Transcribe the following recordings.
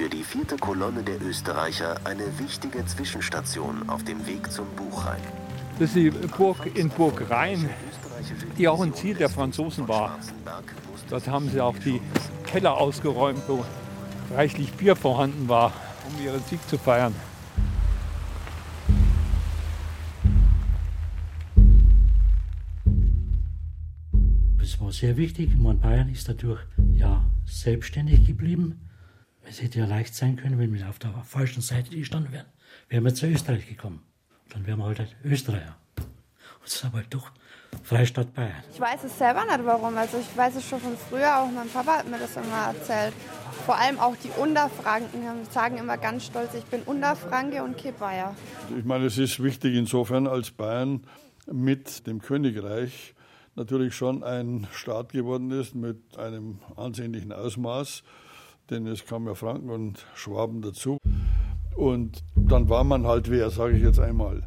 für die vierte Kolonne der Österreicher eine wichtige Zwischenstation auf dem Weg zum Buchrhein. Das ist die Burg in Burg Rhein, die auch ein Ziel der Franzosen war. Dort haben sie auch die Keller ausgeräumt, wo reichlich Bier vorhanden war, um ihren Sieg zu feiern. Es war sehr wichtig. Man Bayern ist dadurch ja selbstständig geblieben. Es hätte ja leicht sein können, wenn wir auf der falschen Seite gestanden wären. Wären wir zu Österreich gekommen. Dann wären wir halt Österreicher. Und es ist aber halt doch Freistaat Bayern. Ich weiß es selber nicht warum. Also ich weiß es schon von früher, auch mein Papa hat mir das immer erzählt. Vor allem auch die Unterfranken sagen immer ganz stolz, ich bin Unterfranke und kein Bayer. Ich meine, es ist wichtig insofern, als Bayern mit dem Königreich natürlich schon ein Staat geworden ist mit einem ansehnlichen Ausmaß, denn es kamen ja Franken und Schwaben dazu. Und dann war man halt wer, sage ich jetzt einmal.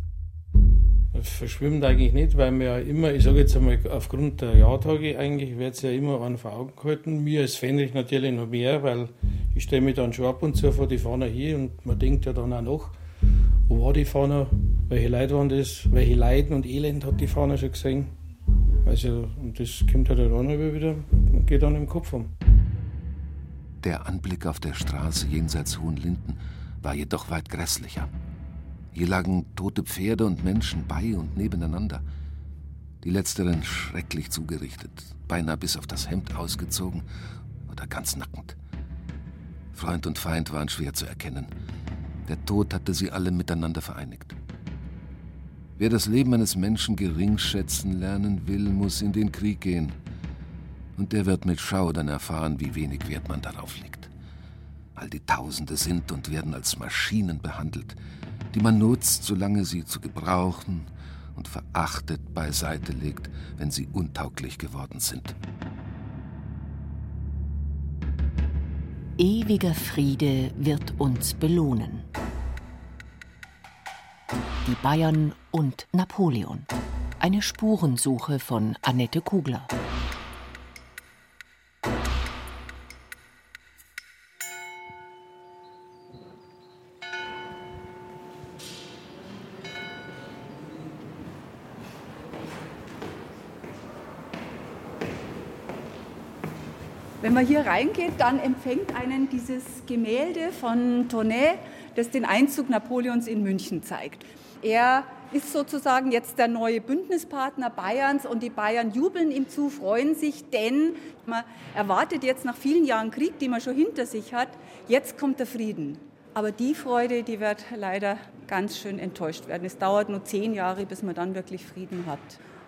Verschwimmt eigentlich nicht, weil mir ja immer, ich sage jetzt einmal, aufgrund der Jahrtage eigentlich wird es ja immer an vor Augen gehalten. Mir als Fähnrich natürlich noch mehr, weil ich stelle mich dann schon ab und zu vor die Fahne hier und man denkt ja dann auch noch, wo war die Fahne, welche Leute waren das, welche Leiden und Elend hat die Fahne schon gesehen. Also, und das kommt halt dann wieder, geht dann im Kopf um. Der Anblick auf der Straße jenseits Hohenlinden war jedoch weit grässlicher. Hier lagen tote Pferde und Menschen bei und nebeneinander. Die letzteren schrecklich zugerichtet, beinahe bis auf das Hemd ausgezogen oder ganz nackend. Freund und Feind waren schwer zu erkennen. Der Tod hatte sie alle miteinander vereinigt. Wer das Leben eines Menschen gering schätzen lernen will, muss in den Krieg gehen. Und der wird mit Schaudern erfahren, wie wenig Wert man darauf legt. All die Tausende sind und werden als Maschinen behandelt, die man nutzt, solange sie zu gebrauchen und verachtet beiseite legt, wenn sie untauglich geworden sind. Ewiger Friede wird uns belohnen. Die Bayern und Napoleon. Eine Spurensuche von Annette Kugler. Wenn man hier reingeht, dann empfängt einen dieses Gemälde von Tonnet, das den Einzug Napoleons in München zeigt. Er ist sozusagen jetzt der neue Bündnispartner Bayerns und die Bayern jubeln ihm zu, freuen sich, denn man erwartet jetzt nach vielen Jahren Krieg, die man schon hinter sich hat, jetzt kommt der Frieden. Aber die Freude, die wird leider ganz schön enttäuscht werden. Es dauert nur zehn Jahre, bis man dann wirklich Frieden hat.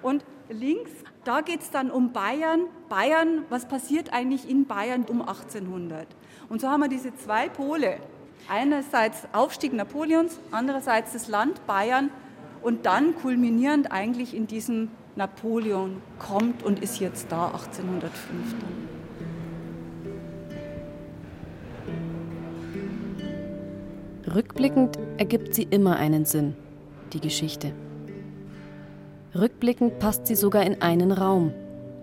Und links, da geht es dann um Bayern. Bayern, was passiert eigentlich in Bayern um 1800? Und so haben wir diese zwei Pole. Einerseits Aufstieg Napoleons, andererseits das Land Bayern und dann kulminierend eigentlich in diesem Napoleon kommt und ist jetzt da 1805 dann. Rückblickend ergibt sie immer einen Sinn, die Geschichte. Rückblickend passt sie sogar in einen Raum,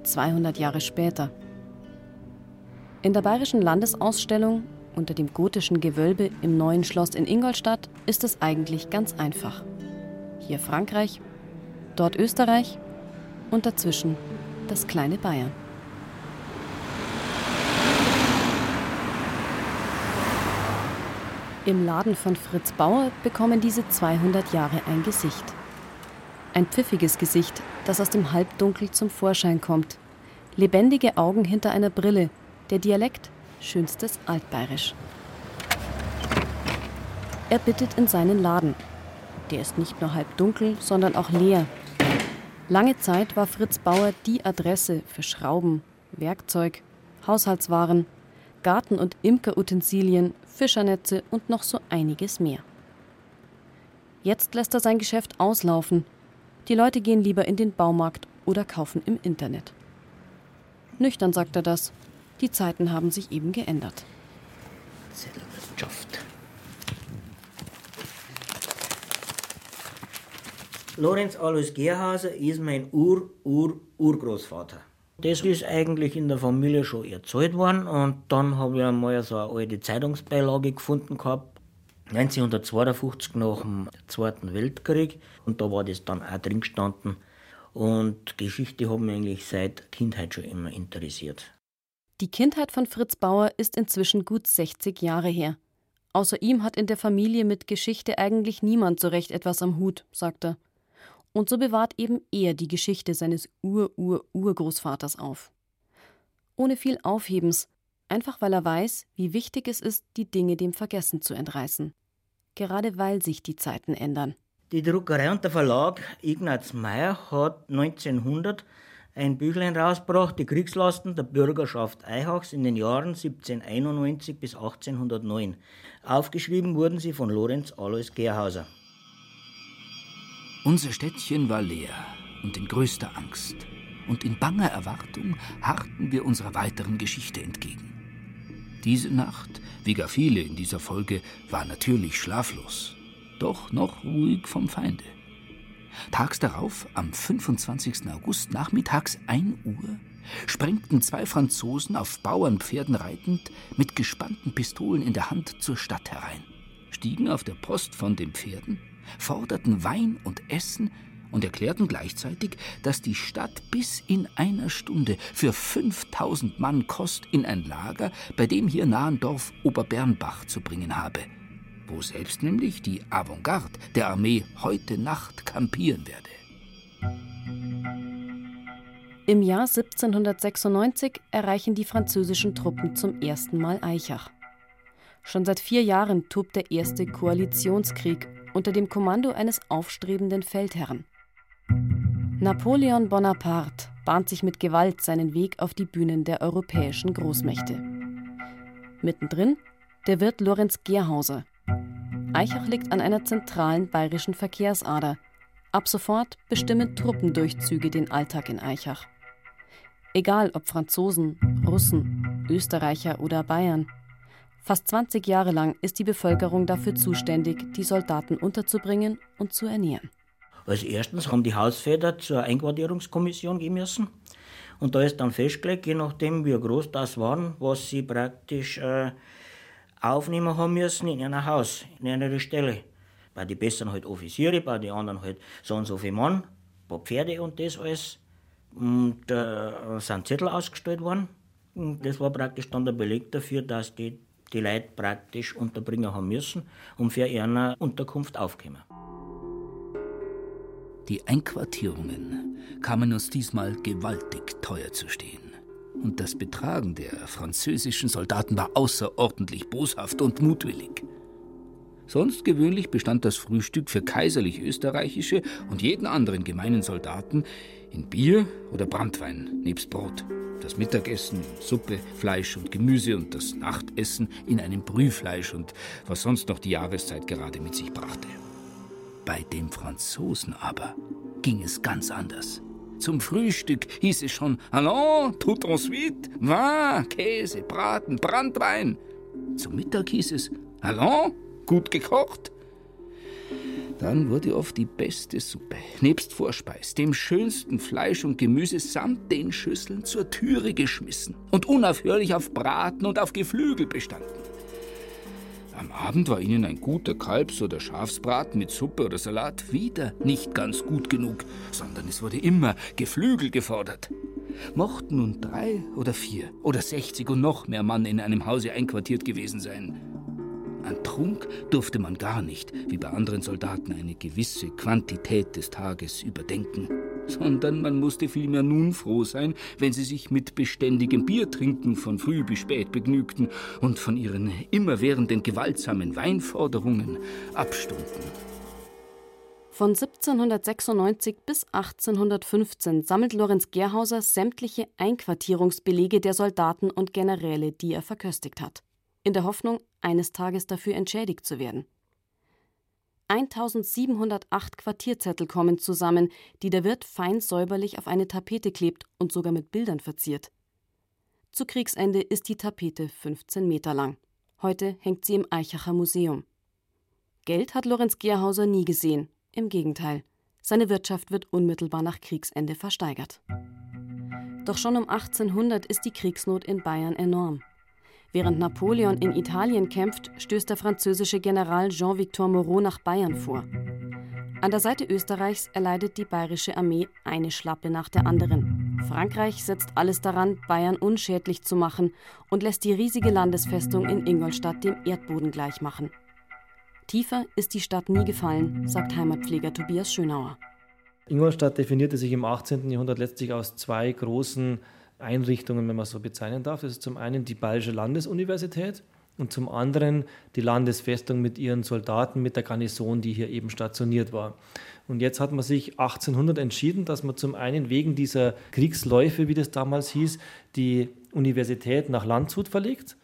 200 Jahre später. In der Bayerischen Landesausstellung unter dem gotischen Gewölbe im neuen Schloss in Ingolstadt ist es eigentlich ganz einfach. Hier Frankreich, dort Österreich und dazwischen das kleine Bayern. Im Laden von Fritz Bauer bekommen diese 200 Jahre ein Gesicht. Ein pfiffiges Gesicht, das aus dem Halbdunkel zum Vorschein kommt. Lebendige Augen hinter einer Brille. Der Dialekt schönstes Altbayerisch. Er bittet in seinen Laden. Der ist nicht nur halb dunkel, sondern auch leer. Lange Zeit war Fritz Bauer die Adresse für Schrauben, Werkzeug, Haushaltswaren, Garten- und Imkerutensilien, Fischernetze und noch so einiges mehr. Jetzt lässt er sein Geschäft auslaufen. Die Leute gehen lieber in den Baumarkt oder kaufen im Internet. Nüchtern sagt er das. Die Zeiten haben sich eben geändert. Zettelwirtschaft. Lorenz Alois Gerhauser ist mein Ur-Ur-Urgroßvater. Das ist eigentlich in der Familie schon erzählt worden und dann habe ich einmal so eine alte Zeitungsbeilage gefunden gehabt, 1952 nach dem Zweiten Weltkrieg und da war das dann auch drin gestanden und Geschichte hat mich eigentlich seit Kindheit schon immer interessiert. Die Kindheit von Fritz Bauer ist inzwischen gut 60 Jahre her. Außer ihm hat in der Familie mit Geschichte eigentlich niemand so recht etwas am Hut, sagt er. Und so bewahrt eben er die Geschichte seines Ur-Ur-Urgroßvaters auf. Ohne viel Aufhebens, einfach weil er weiß, wie wichtig es ist, die Dinge dem Vergessen zu entreißen. Gerade weil sich die Zeiten ändern. Die Druckerei und der Verlag Ignaz Meyer hat 1900 ein Büchlein rausgebracht, die Kriegslasten der Bürgerschaft Eichachs in den Jahren 1791 bis 1809. Aufgeschrieben wurden sie von Lorenz Alois Gerhauser. Unser Städtchen war leer und in größter Angst. Und in banger Erwartung harrten wir unserer weiteren Geschichte entgegen. Diese Nacht, wie gar viele in dieser Folge, war natürlich schlaflos, doch noch ruhig vom Feinde. Tags darauf, am 25. August nachmittags 1 Uhr, sprengten zwei Franzosen auf Bauernpferden reitend mit gespannten Pistolen in der Hand zur Stadt herein, stiegen auf der Post von den Pferden forderten Wein und Essen und erklärten gleichzeitig, dass die Stadt bis in einer Stunde für 5000 Mann Kost in ein Lager bei dem hier nahen Dorf Oberbernbach zu bringen habe, wo selbst nämlich die Avantgarde der Armee heute Nacht kampieren werde. Im Jahr 1796 erreichen die französischen Truppen zum ersten Mal Eichach. Schon seit vier Jahren tobt der erste Koalitionskrieg unter dem Kommando eines aufstrebenden Feldherrn. Napoleon Bonaparte bahnt sich mit Gewalt seinen Weg auf die Bühnen der europäischen Großmächte. Mittendrin der Wirt Lorenz Gerhauser. Eichach liegt an einer zentralen bayerischen Verkehrsader. Ab sofort bestimmen Truppendurchzüge den Alltag in Eichach. Egal ob Franzosen, Russen, Österreicher oder Bayern – Fast 20 Jahre lang ist die Bevölkerung dafür zuständig, die Soldaten unterzubringen und zu ernähren. Als erstens haben die Hausväter zur Einquartierungskommission gehen müssen. Und da ist dann festgelegt, je nachdem, wie groß das waren, was sie praktisch äh, aufnehmen haben müssen in einer Haus, in einer Stelle. Bei den Besseren halt Offiziere, bei den anderen halt so und so viel Mann, ein paar Pferde und das alles. Und äh, sind Zettel ausgestellt worden. Und das war praktisch dann der Beleg dafür, dass die die Leute praktisch unterbringen haben müssen, um für ihre Unterkunft aufzukommen. Die Einquartierungen kamen uns diesmal gewaltig teuer zu stehen. Und das Betragen der französischen Soldaten war außerordentlich boshaft und mutwillig. Sonst gewöhnlich bestand das Frühstück für kaiserlich-österreichische und jeden anderen gemeinen Soldaten in Bier oder Brandwein nebst Brot das Mittagessen in Suppe, Fleisch und Gemüse und das Nachtessen in einem Brühfleisch und was sonst noch die Jahreszeit gerade mit sich brachte. Bei den Franzosen aber ging es ganz anders. Zum Frühstück hieß es schon Allons, tout ensuite, Vin, Käse, Braten, Brandwein. Zum Mittag hieß es Allons, gut gekocht, dann wurde oft die beste Suppe, nebst Vorspeis, dem schönsten Fleisch und Gemüse samt den Schüsseln zur Türe geschmissen und unaufhörlich auf Braten und auf Geflügel bestanden. Am Abend war ihnen ein guter Kalbs- oder Schafsbraten mit Suppe oder Salat wieder nicht ganz gut genug, sondern es wurde immer Geflügel gefordert. Mochten nun drei oder vier oder sechzig und noch mehr Mann in einem Hause einquartiert gewesen sein. An Trunk durfte man gar nicht, wie bei anderen Soldaten, eine gewisse Quantität des Tages überdenken, sondern man musste vielmehr nun froh sein, wenn sie sich mit beständigem Biertrinken von früh bis spät begnügten und von ihren immerwährenden gewaltsamen Weinforderungen abstunden. Von 1796 bis 1815 sammelt Lorenz Gerhauser sämtliche Einquartierungsbelege der Soldaten und Generäle, die er verköstigt hat in der Hoffnung, eines Tages dafür entschädigt zu werden. 1708 Quartierzettel kommen zusammen, die der Wirt fein säuberlich auf eine Tapete klebt und sogar mit Bildern verziert. Zu Kriegsende ist die Tapete 15 Meter lang. Heute hängt sie im Eichacher Museum. Geld hat Lorenz Gerhauser nie gesehen. Im Gegenteil. Seine Wirtschaft wird unmittelbar nach Kriegsende versteigert. Doch schon um 1800 ist die Kriegsnot in Bayern enorm. Während Napoleon in Italien kämpft, stößt der französische General Jean-Victor Moreau nach Bayern vor. An der Seite Österreichs erleidet die bayerische Armee eine Schlappe nach der anderen. Frankreich setzt alles daran, Bayern unschädlich zu machen und lässt die riesige Landesfestung in Ingolstadt dem Erdboden gleichmachen. Tiefer ist die Stadt nie gefallen, sagt Heimatpfleger Tobias Schönauer. Ingolstadt definierte sich im 18. Jahrhundert letztlich aus zwei großen Einrichtungen, wenn man so bezeichnen darf. Das ist zum einen die Bayerische Landesuniversität und zum anderen die Landesfestung mit ihren Soldaten, mit der Garnison, die hier eben stationiert war. Und jetzt hat man sich 1800 entschieden, dass man zum einen wegen dieser Kriegsläufe, wie das damals hieß, die Universität nach Landshut verlegt.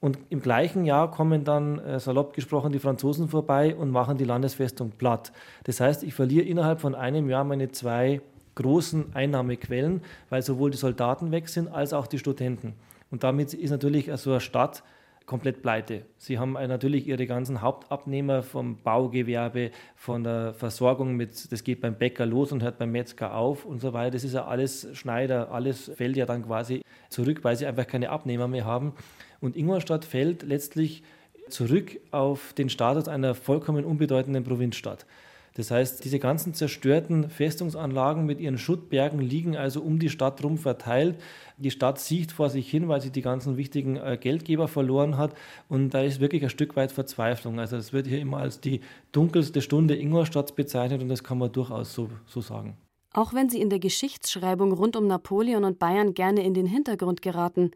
Und im gleichen Jahr kommen dann, äh, salopp gesprochen, die Franzosen vorbei und machen die Landesfestung platt. Das heißt, ich verliere innerhalb von einem Jahr meine zwei großen Einnahmequellen, weil sowohl die Soldaten weg sind als auch die Studenten. Und damit ist natürlich so eine Stadt komplett pleite. Sie haben natürlich ihre ganzen Hauptabnehmer vom Baugewerbe, von der Versorgung mit, das geht beim Bäcker los und hört beim Metzger auf und so weiter. Das ist ja alles Schneider, alles fällt ja dann quasi zurück, weil sie einfach keine Abnehmer mehr haben. Und Ingolstadt fällt letztlich zurück auf den Status einer vollkommen unbedeutenden Provinzstadt. Das heißt, diese ganzen zerstörten Festungsanlagen mit ihren Schuttbergen liegen also um die Stadt rum verteilt. Die Stadt sieht vor sich hin, weil sie die ganzen wichtigen äh, Geldgeber verloren hat. Und da ist wirklich ein Stück weit Verzweiflung. Also es wird hier immer als die dunkelste Stunde Ingolstadts bezeichnet und das kann man durchaus so, so sagen. Auch wenn sie in der Geschichtsschreibung rund um Napoleon und Bayern gerne in den Hintergrund geraten,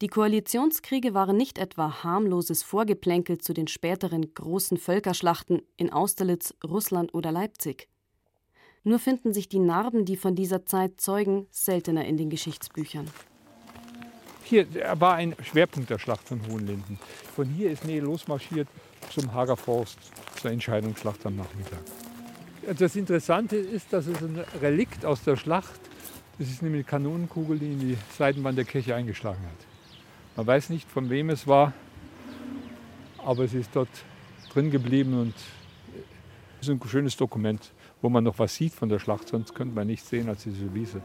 die Koalitionskriege waren nicht etwa harmloses Vorgeplänkel zu den späteren großen Völkerschlachten in Austerlitz, Russland oder Leipzig. Nur finden sich die Narben, die von dieser Zeit zeugen, seltener in den Geschichtsbüchern. Hier war ein Schwerpunkt der Schlacht von Hohenlinden. Von hier ist Nähe losmarschiert zum Hager Forst, zur Entscheidungsschlacht am Nachmittag. Das Interessante ist, dass es ein Relikt aus der Schlacht, das ist nämlich eine Kanonenkugel, die in die Seitenwand der Kirche eingeschlagen hat. Man weiß nicht, von wem es war, aber es ist dort drin geblieben und es ist ein schönes Dokument, wo man noch was sieht von der Schlacht, sonst könnte man nichts sehen als diese Wiese.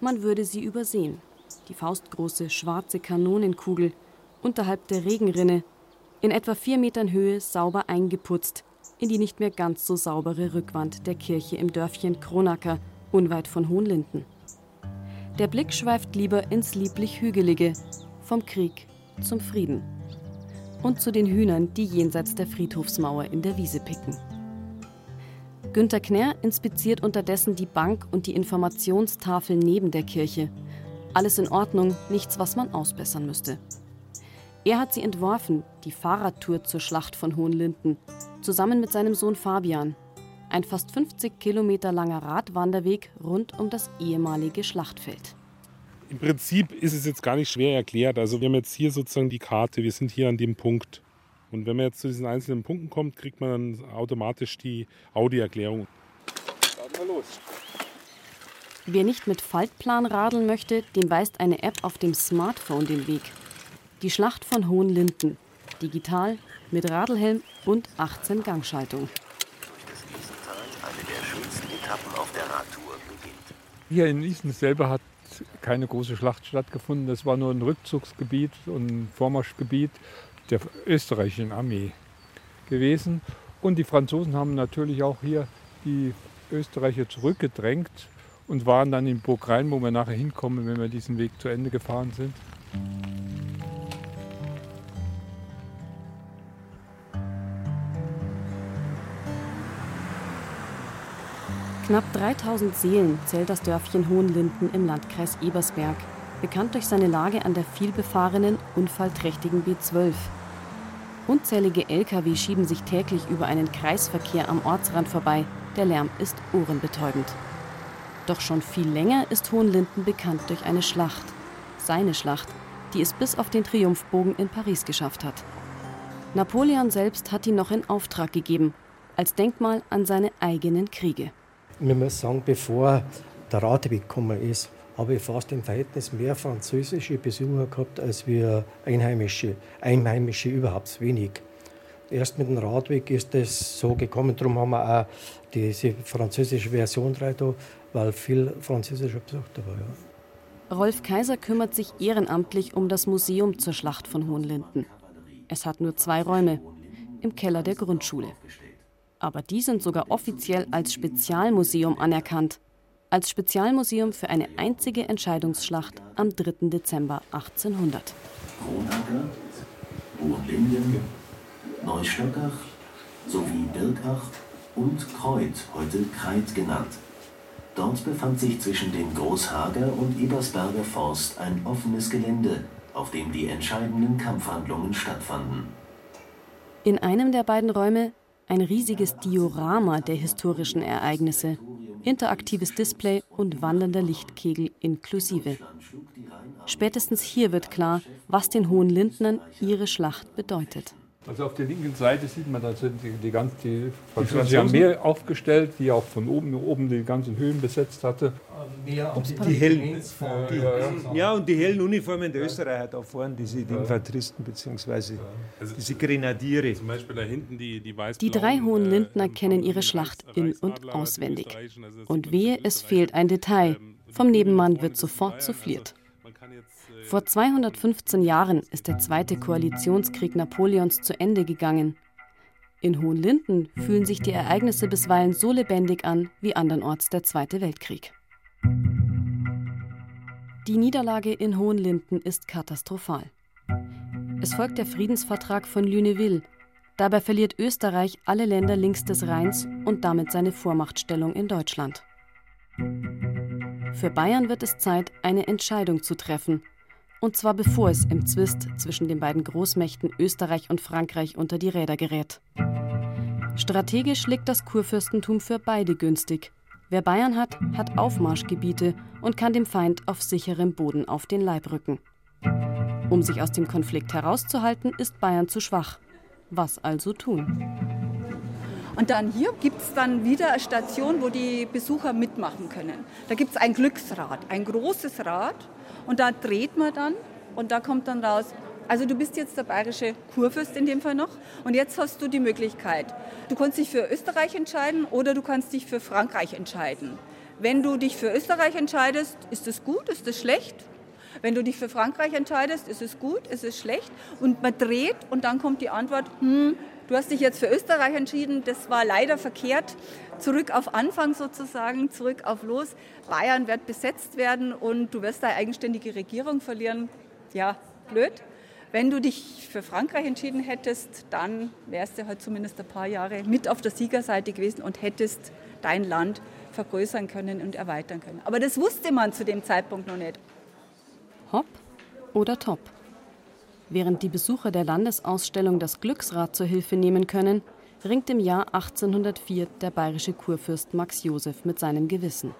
Man würde sie übersehen. Die faustgroße schwarze Kanonenkugel unterhalb der Regenrinne, in etwa vier Metern Höhe sauber eingeputzt, in die nicht mehr ganz so saubere Rückwand der Kirche im Dörfchen Kronacker, unweit von Hohenlinden. Der Blick schweift lieber ins lieblich Hügelige, vom Krieg zum Frieden. Und zu den Hühnern, die jenseits der Friedhofsmauer in der Wiese picken. Günter Knär inspiziert unterdessen die Bank und die Informationstafel neben der Kirche. Alles in Ordnung, nichts, was man ausbessern müsste. Er hat sie entworfen, die Fahrradtour zur Schlacht von Hohenlinden, zusammen mit seinem Sohn Fabian. Ein fast 50 Kilometer langer Radwanderweg rund um das ehemalige Schlachtfeld. Im Prinzip ist es jetzt gar nicht schwer erklärt. Also wir haben jetzt hier sozusagen die Karte, wir sind hier an dem Punkt. Und wenn man jetzt zu diesen einzelnen Punkten kommt, kriegt man dann automatisch die Audioerklärung. Starten wir los. Wer nicht mit Faltplan radeln möchte, dem weist eine App auf dem Smartphone den Weg. Die Schlacht von Hohenlinden. Digital, mit Radlhelm und 18 Gangschaltung. Hier in Isen selber hat keine große Schlacht stattgefunden. Das war nur ein Rückzugsgebiet und ein Vormarschgebiet der österreichischen Armee gewesen. Und die Franzosen haben natürlich auch hier die Österreicher zurückgedrängt und waren dann in Burg Rhein, wo wir nachher hinkommen, wenn wir diesen Weg zu Ende gefahren sind. Knapp 3000 Seelen zählt das Dörfchen Hohenlinden im Landkreis Ebersberg, bekannt durch seine Lage an der vielbefahrenen, unfallträchtigen B12. Unzählige Lkw schieben sich täglich über einen Kreisverkehr am Ortsrand vorbei. Der Lärm ist ohrenbetäubend. Doch schon viel länger ist Hohenlinden bekannt durch eine Schlacht. Seine Schlacht, die es bis auf den Triumphbogen in Paris geschafft hat. Napoleon selbst hat ihn noch in Auftrag gegeben als Denkmal an seine eigenen Kriege. Man muss sagen, bevor der Radweg gekommen ist, habe ich fast im Verhältnis mehr französische Besucher gehabt als wir Einheimische. Einheimische überhaupt wenig. Erst mit dem Radweg ist es so gekommen, darum haben wir auch diese französische Version da, weil viel französischer Besuch dabei war. Rolf Kaiser kümmert sich ehrenamtlich um das Museum zur Schlacht von Hohenlinden. Es hat nur zwei Räume, im Keller der Grundschule. Aber die sind sogar offiziell als Spezialmuseum anerkannt. Als Spezialmuseum für eine einzige Entscheidungsschlacht am 3. Dezember 1800. Kronacker, Hohenlinden, Neustockach sowie Birkach und Kreuth, heute Kreit genannt. Dort befand sich zwischen dem Großhager und Ebersberger Forst ein offenes Gelände, auf dem die entscheidenden Kampfhandlungen stattfanden. In einem der beiden Räume ein riesiges Diorama der historischen Ereignisse, interaktives Display und wandernder Lichtkegel inklusive. Spätestens hier wird klar, was den Hohenlindnern ihre Schlacht bedeutet. Also auf der linken Seite sieht man, da sind die, die ganze die französische Armee aufgestellt, die auch von oben oben die ganzen Höhen besetzt hatte. Ja, die, die hellen, die, ja, und die hellen Uniformen der Österreicher da vorne, diese die Infanteristen bzw. Also diese Grenadiere. Zum Beispiel da hinten die, die Die drei Hohenlindner kennen ihre Schlacht in- und auswendig. Und wehe, es fehlt ein Detail. Vom Nebenmann wird sofort souffliert. Vor 215 Jahren ist der zweite Koalitionskrieg Napoleons zu Ende gegangen. In Hohenlinden fühlen sich die Ereignisse bisweilen so lebendig an wie andernorts der Zweite Weltkrieg. Die Niederlage in Hohenlinden ist katastrophal. Es folgt der Friedensvertrag von Lüneville. Dabei verliert Österreich alle Länder links des Rheins und damit seine Vormachtstellung in Deutschland. Für Bayern wird es Zeit, eine Entscheidung zu treffen, und zwar bevor es im Zwist zwischen den beiden Großmächten Österreich und Frankreich unter die Räder gerät. Strategisch liegt das Kurfürstentum für beide günstig. Wer Bayern hat, hat Aufmarschgebiete und kann dem Feind auf sicherem Boden auf den Leib rücken. Um sich aus dem Konflikt herauszuhalten, ist Bayern zu schwach. Was also tun? Und dann hier gibt es dann wieder eine Station, wo die Besucher mitmachen können. Da gibt es ein Glücksrad, ein großes Rad. Und da dreht man dann und da kommt dann raus, also du bist jetzt der bayerische Kurfürst in dem Fall noch und jetzt hast du die Möglichkeit. Du kannst dich für Österreich entscheiden oder du kannst dich für Frankreich entscheiden. Wenn du dich für Österreich entscheidest, ist es gut, ist es schlecht? Wenn du dich für Frankreich entscheidest, ist es gut, ist es schlecht? Und man dreht und dann kommt die Antwort, hm, du hast dich jetzt für Österreich entschieden, das war leider verkehrt. Zurück auf Anfang sozusagen, zurück auf Los. Bayern wird besetzt werden und du wirst deine eigenständige Regierung verlieren. Ja, blöd. Wenn du dich für Frankreich entschieden hättest, dann wärst du halt zumindest ein paar Jahre mit auf der Siegerseite gewesen und hättest dein Land vergrößern können und erweitern können. Aber das wusste man zu dem Zeitpunkt noch nicht. Hopp oder top? Während die Besucher der Landesausstellung das Glücksrad zur Hilfe nehmen können, ringt im Jahr 1804 der bayerische Kurfürst Max Joseph mit seinem Gewissen.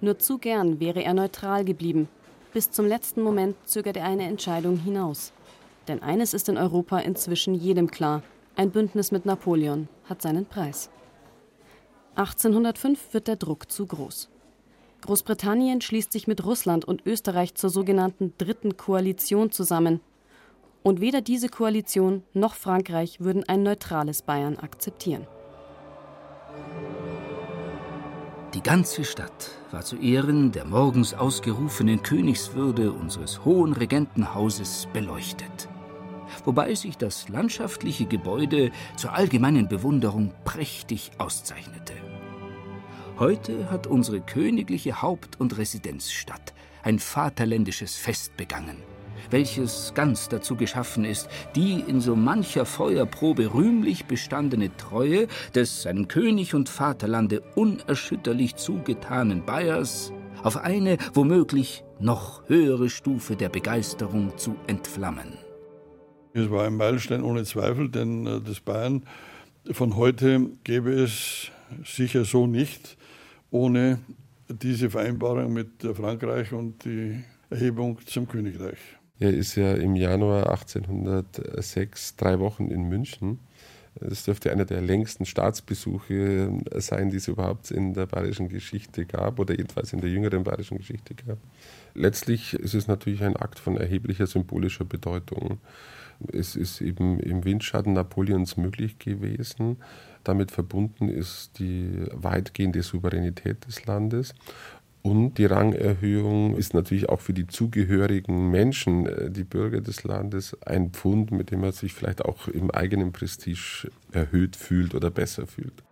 Nur zu gern wäre er neutral geblieben. Bis zum letzten Moment zögert er eine Entscheidung hinaus. Denn eines ist in Europa inzwischen jedem klar: ein Bündnis mit Napoleon hat seinen Preis. 1805 wird der Druck zu groß. Großbritannien schließt sich mit Russland und Österreich zur sogenannten Dritten Koalition zusammen. Und weder diese Koalition noch Frankreich würden ein neutrales Bayern akzeptieren. Die ganze Stadt war zu Ehren der morgens ausgerufenen Königswürde unseres hohen Regentenhauses beleuchtet. Wobei sich das landschaftliche Gebäude zur allgemeinen Bewunderung prächtig auszeichnete. Heute hat unsere königliche Haupt- und Residenzstadt ein vaterländisches Fest begangen, welches ganz dazu geschaffen ist, die in so mancher Feuerprobe rühmlich bestandene Treue des seinem König und Vaterlande unerschütterlich zugetanen Bayers auf eine womöglich noch höhere Stufe der Begeisterung zu entflammen. Es war ein Meilenstein ohne Zweifel, denn äh, das Bayern von heute gäbe es sicher so nicht ohne diese Vereinbarung mit Frankreich und die Erhebung zum Königreich. Er ist ja im Januar 1806 drei Wochen in München Es dürfte einer der längsten Staatsbesuche sein, die es überhaupt in der bayerischen Geschichte gab oder jedenfalls in der jüngeren bayerischen Geschichte gab. Letztlich ist es natürlich ein Akt von erheblicher symbolischer Bedeutung. Es ist eben im Windschatten Napoleons möglich gewesen. Damit verbunden ist die weitgehende Souveränität des Landes. Und die Rangerhöhung ist natürlich auch für die zugehörigen Menschen, äh, die Bürger des Landes, ein Pfund, mit dem man sich vielleicht auch im eigenen Prestige erhöht fühlt oder besser fühlt.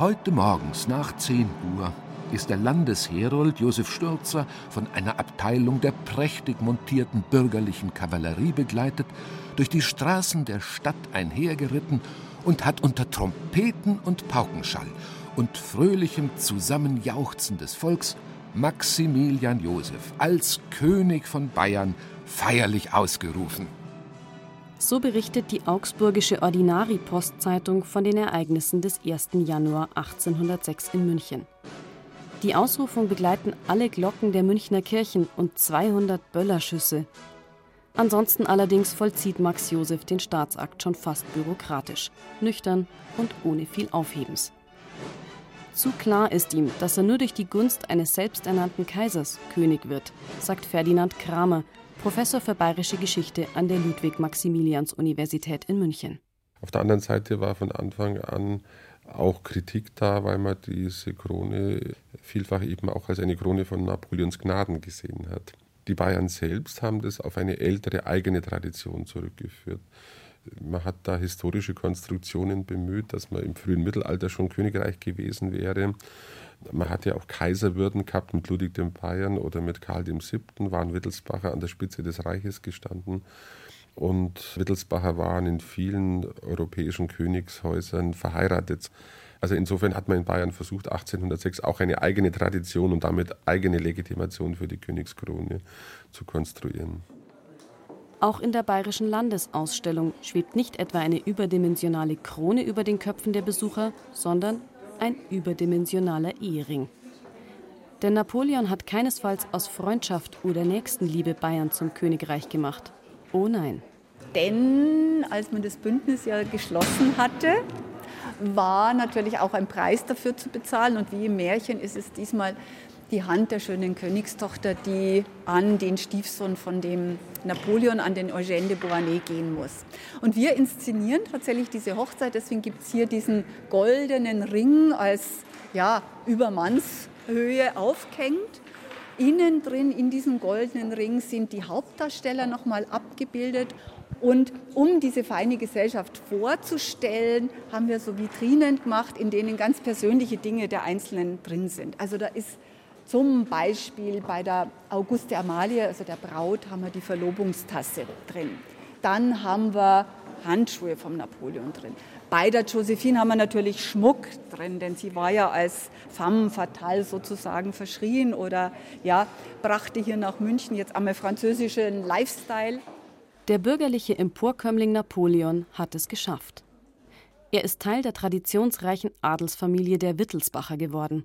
Heute morgens nach 10 Uhr ist der Landesherold Josef Stürzer von einer Abteilung der prächtig montierten bürgerlichen Kavallerie begleitet durch die Straßen der Stadt einhergeritten und hat unter Trompeten und Paukenschall und fröhlichem Zusammenjauchzen des Volks Maximilian Joseph als König von Bayern feierlich ausgerufen. So berichtet die Augsburgische Ordinari-Postzeitung von den Ereignissen des 1. Januar 1806 in München. Die Ausrufung begleiten alle Glocken der Münchner Kirchen und 200 Böllerschüsse. Ansonsten allerdings vollzieht Max Joseph den Staatsakt schon fast bürokratisch, nüchtern und ohne viel Aufhebens. Zu klar ist ihm, dass er nur durch die Gunst eines selbsternannten Kaisers König wird, sagt Ferdinand Kramer, Professor für bayerische Geschichte an der Ludwig-Maximilians-Universität in München. Auf der anderen Seite war von Anfang an auch Kritik da, weil man diese Krone vielfach eben auch als eine Krone von Napoleons Gnaden gesehen hat. Die Bayern selbst haben das auf eine ältere eigene Tradition zurückgeführt. Man hat da historische Konstruktionen bemüht, dass man im frühen Mittelalter schon Königreich gewesen wäre. Man hat ja auch Kaiserwürden gehabt mit Ludwig dem Bayern oder mit Karl VII. waren Wittelsbacher an der Spitze des Reiches gestanden. Und Wittelsbacher waren in vielen europäischen Königshäusern verheiratet. Also insofern hat man in Bayern versucht, 1806 auch eine eigene Tradition und damit eigene Legitimation für die Königskrone zu konstruieren. Auch in der Bayerischen Landesausstellung schwebt nicht etwa eine überdimensionale Krone über den Köpfen der Besucher, sondern ein überdimensionaler Ehering. Denn Napoleon hat keinesfalls aus Freundschaft oder Nächstenliebe Bayern zum Königreich gemacht. Oh nein. Denn als man das Bündnis ja geschlossen hatte, war natürlich auch ein Preis dafür zu bezahlen. Und wie im Märchen ist es diesmal die Hand der schönen Königstochter, die an den Stiefsohn von dem Napoleon, an den Eugène de Beauharnais gehen muss. Und wir inszenieren tatsächlich diese Hochzeit, deswegen gibt es hier diesen goldenen Ring als ja, Übermannshöhe aufgehängt. Innen drin in diesem goldenen Ring sind die Hauptdarsteller nochmal abgebildet und um diese feine Gesellschaft vorzustellen, haben wir so Vitrinen gemacht, in denen ganz persönliche Dinge der Einzelnen drin sind. Also da ist zum Beispiel bei der Auguste Amalie, also der Braut, haben wir die Verlobungstasse drin. Dann haben wir Handschuhe vom Napoleon drin. Bei der Josephine haben wir natürlich Schmuck drin, denn sie war ja als femme fatale sozusagen verschrien oder ja, brachte hier nach München jetzt einmal französischen Lifestyle. Der bürgerliche Emporkömmling Napoleon hat es geschafft. Er ist Teil der traditionsreichen Adelsfamilie der Wittelsbacher geworden.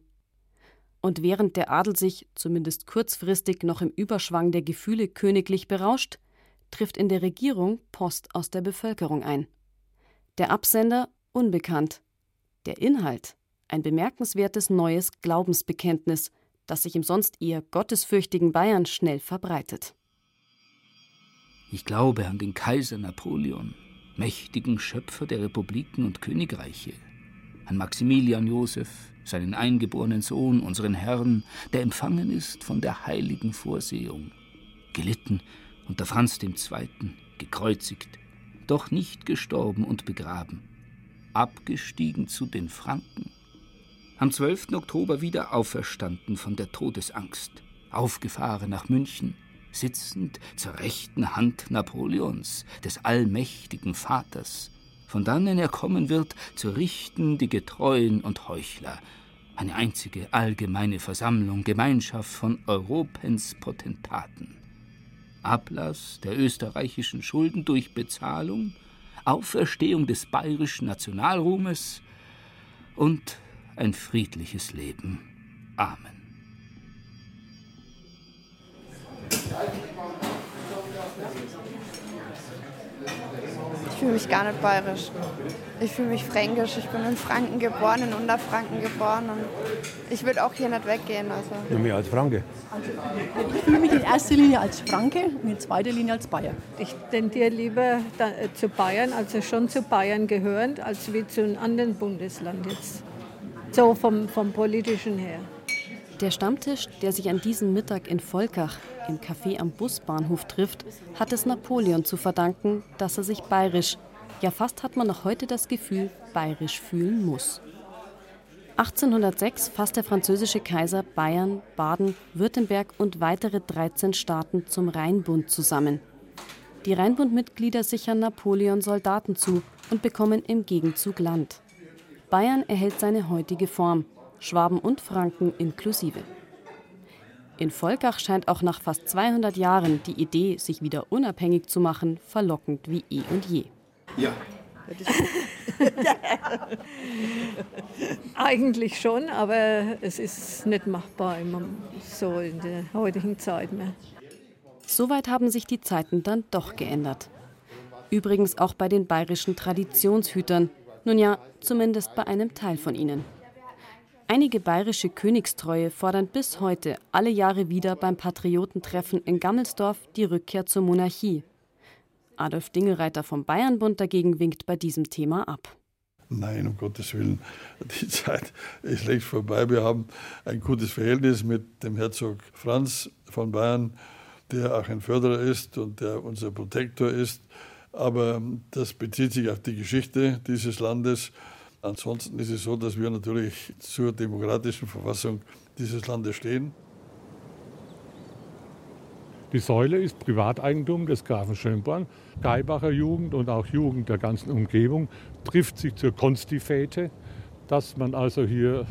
Und während der Adel sich, zumindest kurzfristig, noch im Überschwang der Gefühle königlich berauscht, trifft in der Regierung Post aus der Bevölkerung ein. Der Absender unbekannt, der Inhalt ein bemerkenswertes neues Glaubensbekenntnis, das sich im sonst eher gottesfürchtigen Bayern schnell verbreitet. Ich glaube an den Kaiser Napoleon, mächtigen Schöpfer der Republiken und Königreiche, an Maximilian Joseph, seinen eingeborenen Sohn, unseren Herrn, der empfangen ist von der heiligen Vorsehung, gelitten unter Franz II., gekreuzigt, doch nicht gestorben und begraben, abgestiegen zu den Franken, am 12. Oktober wieder auferstanden von der Todesangst, aufgefahren nach München, sitzend zur rechten Hand Napoleons, des allmächtigen Vaters, von dannen er kommen wird, zu richten die Getreuen und Heuchler, eine einzige allgemeine Versammlung, Gemeinschaft von Europens Potentaten. Ablass der österreichischen Schulden durch Bezahlung, Auferstehung des bayerischen Nationalruhmes und ein friedliches Leben. Amen. Fühle mich gar nicht bayerisch. Ich fühle mich fränkisch. Ich bin in Franken geboren, in Unterfranken geboren und ich würde auch hier nicht weggehen. Also. Nur mehr als Franke. Ich fühle mich in erster Linie als Franke und in zweiter Linie als Bayer. Ich tendiere lieber da, äh, zu Bayern, also schon zu Bayern gehörend, als wie zu einem anderen Bundesland jetzt. So vom, vom politischen her. Der Stammtisch, der sich an diesem Mittag in Volkach im Café am Busbahnhof trifft, hat es Napoleon zu verdanken, dass er sich bayerisch, ja fast hat man noch heute das Gefühl, bayerisch fühlen muss. 1806 fasst der französische Kaiser Bayern, Baden, Württemberg und weitere 13 Staaten zum Rheinbund zusammen. Die Rheinbundmitglieder sichern Napoleon Soldaten zu und bekommen im Gegenzug Land. Bayern erhält seine heutige Form, Schwaben und Franken inklusive. In Volkach scheint auch nach fast 200 Jahren die Idee, sich wieder unabhängig zu machen, verlockend wie eh und je. Ja. Eigentlich schon, aber es ist nicht machbar so in der heutigen Zeit mehr. Soweit haben sich die Zeiten dann doch geändert. Übrigens auch bei den bayerischen Traditionshütern. Nun ja, zumindest bei einem Teil von ihnen. Einige bayerische Königstreue fordern bis heute alle Jahre wieder beim Patriotentreffen in Gammelsdorf die Rückkehr zur Monarchie. Adolf Dingelreiter vom Bayernbund dagegen winkt bei diesem Thema ab. Nein, um Gottes Willen, die Zeit ist längst vorbei. Wir haben ein gutes Verhältnis mit dem Herzog Franz von Bayern, der auch ein Förderer ist und der unser Protektor ist. Aber das bezieht sich auf die Geschichte dieses Landes. Ansonsten ist es so, dass wir natürlich zur demokratischen Verfassung dieses Landes stehen. Die Säule ist Privateigentum des Grafen Schönborn. Geibacher Jugend und auch Jugend der ganzen Umgebung trifft sich zur Konstifete, dass man also hier,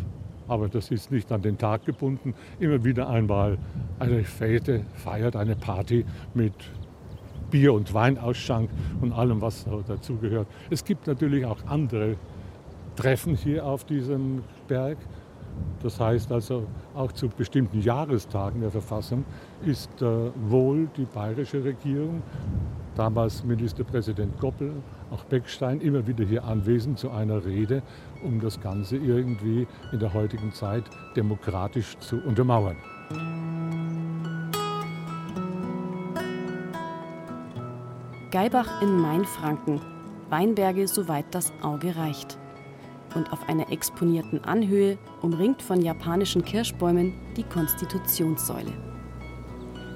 aber das ist nicht an den Tag gebunden, immer wieder einmal eine Fete feiert, eine Party mit Bier- und Weinausschank und allem, was dazugehört. Es gibt natürlich auch andere Treffen hier auf diesem Berg. Das heißt also, auch zu bestimmten Jahrestagen der Verfassung ist äh, wohl die bayerische Regierung, damals Ministerpräsident Goppel, auch Beckstein, immer wieder hier anwesend zu einer Rede, um das Ganze irgendwie in der heutigen Zeit demokratisch zu untermauern. Geibach in Mainfranken. Weinberge, soweit das Auge reicht und auf einer exponierten Anhöhe, umringt von japanischen Kirschbäumen, die Konstitutionssäule.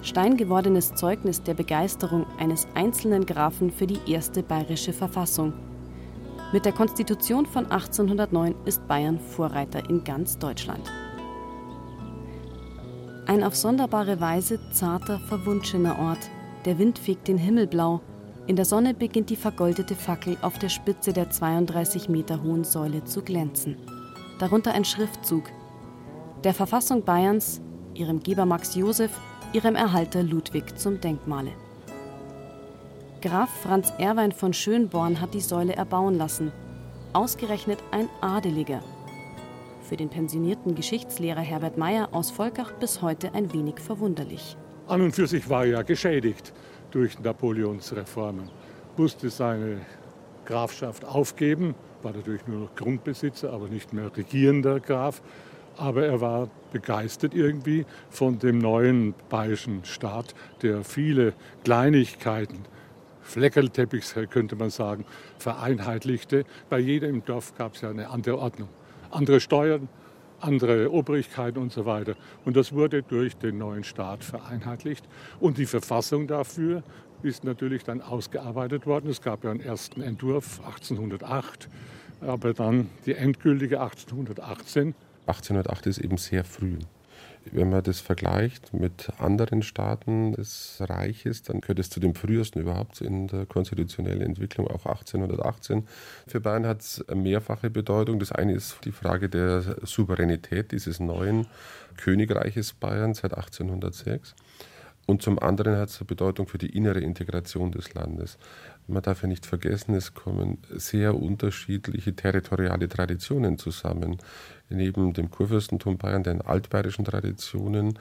Steingewordenes Zeugnis der Begeisterung eines einzelnen Grafen für die erste bayerische Verfassung. Mit der Konstitution von 1809 ist Bayern Vorreiter in ganz Deutschland. Ein auf sonderbare Weise zarter, verwunschener Ort. Der Wind fegt den Himmel blau, in der Sonne beginnt die vergoldete Fackel auf der Spitze der 32 Meter hohen Säule zu glänzen. Darunter ein Schriftzug. Der Verfassung Bayerns, ihrem Geber Max Josef, ihrem Erhalter Ludwig zum Denkmale. Graf Franz Erwein von Schönborn hat die Säule erbauen lassen. Ausgerechnet ein Adeliger. Für den pensionierten Geschichtslehrer Herbert Meyer aus Volkach bis heute ein wenig verwunderlich. An und für sich war er ja geschädigt durch Napoleons Reformen, musste seine Grafschaft aufgeben, war natürlich nur noch Grundbesitzer, aber nicht mehr regierender Graf. Aber er war begeistert irgendwie von dem neuen bayerischen Staat, der viele Kleinigkeiten, Fleckerlteppichs könnte man sagen, vereinheitlichte. Bei jedem Dorf gab es ja eine andere Ordnung. Andere Steuern, andere Obrigkeiten und so weiter. Und das wurde durch den neuen Staat vereinheitlicht. Und die Verfassung dafür ist natürlich dann ausgearbeitet worden. Es gab ja einen ersten Entwurf 1808, aber dann die endgültige 1818. 1808 ist eben sehr früh. Wenn man das vergleicht mit anderen Staaten des Reiches, dann gehört es zu den frühesten überhaupt in der konstitutionellen Entwicklung, auch 1818. Für Bayern hat es mehrfache Bedeutung. Das eine ist die Frage der Souveränität dieses neuen Königreiches Bayern seit 1806. Und zum anderen hat es eine Bedeutung für die innere Integration des Landes. Man darf ja nicht vergessen, es kommen sehr unterschiedliche territoriale Traditionen zusammen. Neben dem Kurfürstentum Bayern, den altbayerischen Traditionen,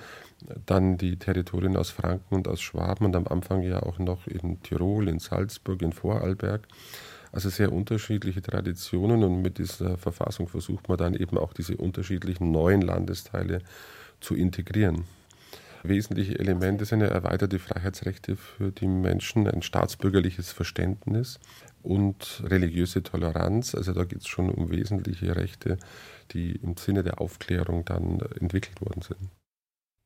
dann die Territorien aus Franken und aus Schwaben und am Anfang ja auch noch in Tirol, in Salzburg, in Vorarlberg. Also sehr unterschiedliche Traditionen und mit dieser Verfassung versucht man dann eben auch diese unterschiedlichen neuen Landesteile zu integrieren. Wesentliche Elemente sind ja erweiterte Freiheitsrechte für die Menschen, ein staatsbürgerliches Verständnis und religiöse Toleranz. Also da geht es schon um wesentliche Rechte, die im Sinne der Aufklärung dann entwickelt worden sind.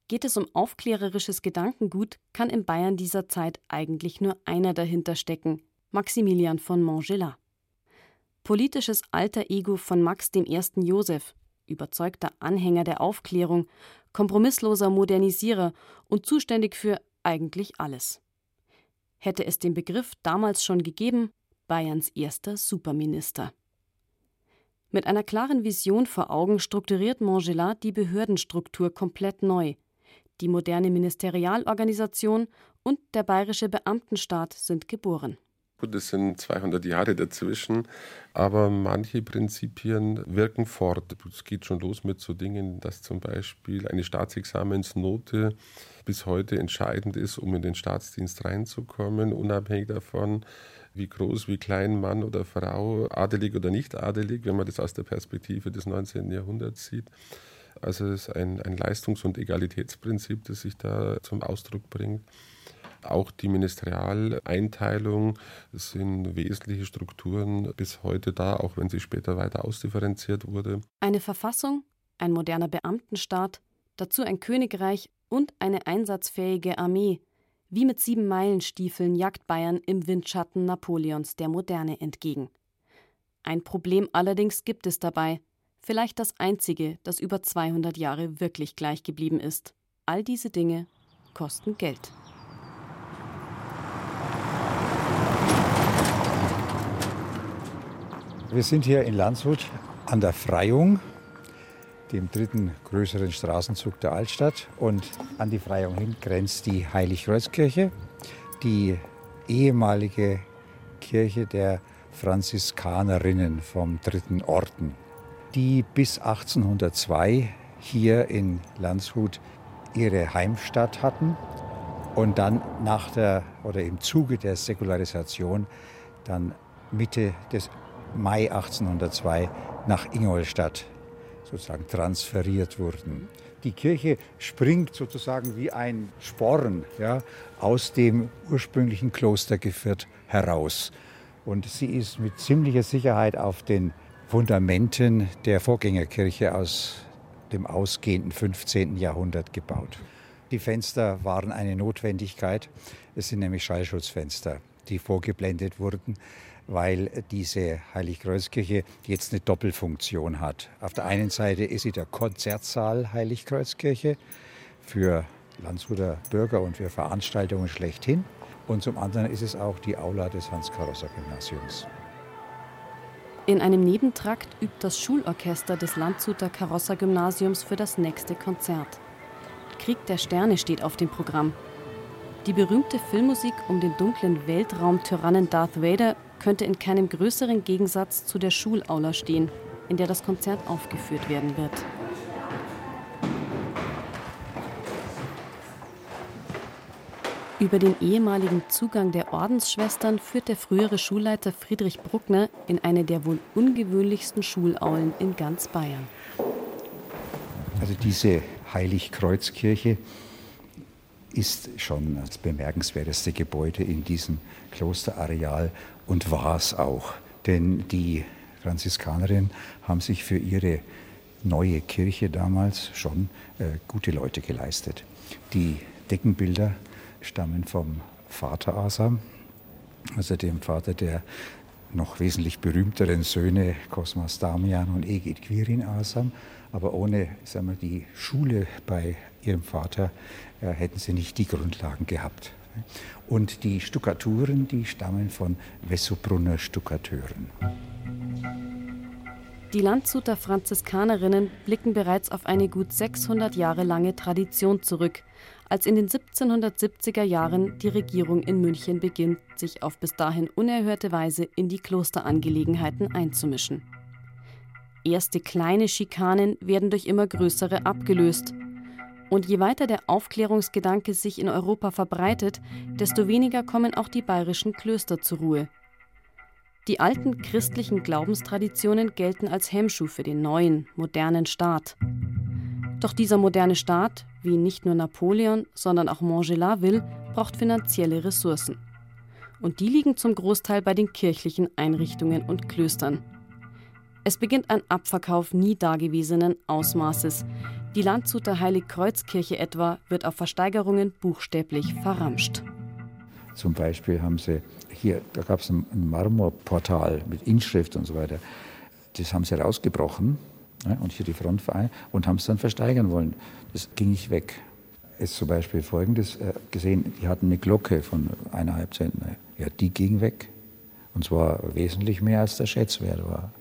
Geht es um aufklärerisches Gedankengut, kann in Bayern dieser Zeit eigentlich nur einer dahinter stecken, Maximilian von Montgelat. Politisches alter Ego von Max I. Joseph, überzeugter Anhänger der Aufklärung, kompromissloser Modernisierer und zuständig für eigentlich alles. Hätte es den Begriff damals schon gegeben, Bayerns erster Superminister. Mit einer klaren Vision vor Augen strukturiert Montgelat die Behördenstruktur komplett neu. Die moderne Ministerialorganisation und der bayerische Beamtenstaat sind geboren. Es sind 200 Jahre dazwischen, aber manche Prinzipien wirken fort. Es geht schon los mit so Dingen, dass zum Beispiel eine Staatsexamensnote bis heute entscheidend ist, um in den Staatsdienst reinzukommen, unabhängig davon, wie groß, wie klein Mann oder Frau, adelig oder nicht adelig, wenn man das aus der Perspektive des 19. Jahrhunderts sieht. Also es ist ein, ein Leistungs- und Egalitätsprinzip, das sich da zum Ausdruck bringt. Auch die Ministerialeinteilung sind wesentliche Strukturen bis heute da, auch wenn sie später weiter ausdifferenziert wurde. Eine Verfassung, ein moderner Beamtenstaat, dazu ein Königreich und eine einsatzfähige Armee. Wie mit sieben Meilenstiefeln jagt Bayern im Windschatten Napoleons der Moderne entgegen. Ein Problem allerdings gibt es dabei, vielleicht das einzige, das über 200 Jahre wirklich gleich geblieben ist. All diese Dinge kosten Geld. Wir sind hier in Landshut an der Freiung, dem dritten größeren Straßenzug der Altstadt. Und an die Freiung hin grenzt die Heiligkreuzkirche, die ehemalige Kirche der Franziskanerinnen vom dritten Orden, die bis 1802 hier in Landshut ihre Heimstatt hatten und dann nach der oder im Zuge der Säkularisation dann Mitte des Mai 1802 nach Ingolstadt sozusagen transferiert wurden. Die Kirche springt sozusagen wie ein Sporn ja, aus dem ursprünglichen Klostergeviert heraus. Und sie ist mit ziemlicher Sicherheit auf den Fundamenten der Vorgängerkirche aus dem ausgehenden 15. Jahrhundert gebaut. Die Fenster waren eine Notwendigkeit. Es sind nämlich Schallschutzfenster, die vorgeblendet wurden, weil diese Heiligkreuzkirche jetzt eine Doppelfunktion hat. Auf der einen Seite ist sie der Konzertsaal Heiligkreuzkirche für Landshuter Bürger und für Veranstaltungen schlechthin. Und zum anderen ist es auch die Aula des Hans-Karosser-Gymnasiums. In einem Nebentrakt übt das Schulorchester des Landshuter Karosser-Gymnasiums für das nächste Konzert. Krieg der Sterne steht auf dem Programm. Die berühmte Filmmusik um den dunklen Weltraum-Tyrannen Darth Vader könnte in keinem größeren Gegensatz zu der Schulaula stehen, in der das Konzert aufgeführt werden wird. Über den ehemaligen Zugang der Ordensschwestern führt der frühere Schulleiter Friedrich Bruckner in eine der wohl ungewöhnlichsten Schulaulen in ganz Bayern. Also diese Heiligkreuzkirche ist schon das bemerkenswerteste Gebäude in diesem Klosterareal und war es auch. Denn die Franziskanerinnen haben sich für ihre neue Kirche damals schon äh, gute Leute geleistet. Die Deckenbilder stammen vom Vater Asam, also dem Vater der noch wesentlich berühmteren Söhne Kosmas Damian und Egid Quirin Asam. Aber ohne sagen wir, die Schule bei ihrem Vater äh, hätten sie nicht die Grundlagen gehabt. Und die Stuckaturen, die stammen von Wessobrunner Stuckateuren. Die Landshuter Franziskanerinnen blicken bereits auf eine gut 600 Jahre lange Tradition zurück, als in den 1770er Jahren die Regierung in München beginnt, sich auf bis dahin unerhörte Weise in die Klosterangelegenheiten einzumischen. Erste kleine Schikanen werden durch immer größere abgelöst. Und je weiter der Aufklärungsgedanke sich in Europa verbreitet, desto weniger kommen auch die bayerischen Klöster zur Ruhe. Die alten christlichen Glaubenstraditionen gelten als Hemmschuh für den neuen, modernen Staat. Doch dieser moderne Staat, wie nicht nur Napoleon, sondern auch Montgelas will, braucht finanzielle Ressourcen. Und die liegen zum Großteil bei den kirchlichen Einrichtungen und Klöstern. Es beginnt ein Abverkauf nie dagewesenen Ausmaßes. Die Landshuter Heiligkreuzkirche etwa wird auf Versteigerungen buchstäblich verramscht. Zum Beispiel haben sie hier, da gab es ein Marmorportal mit Inschrift und so weiter. Das haben sie rausgebrochen ne, und hier die Frontverein und haben es dann versteigern wollen. Das ging nicht weg. Es ist zum Beispiel Folgendes äh, gesehen: Die hatten eine Glocke von eineinhalb Zentner. Ja, die ging weg. Und zwar wesentlich mehr als der Schätzwert war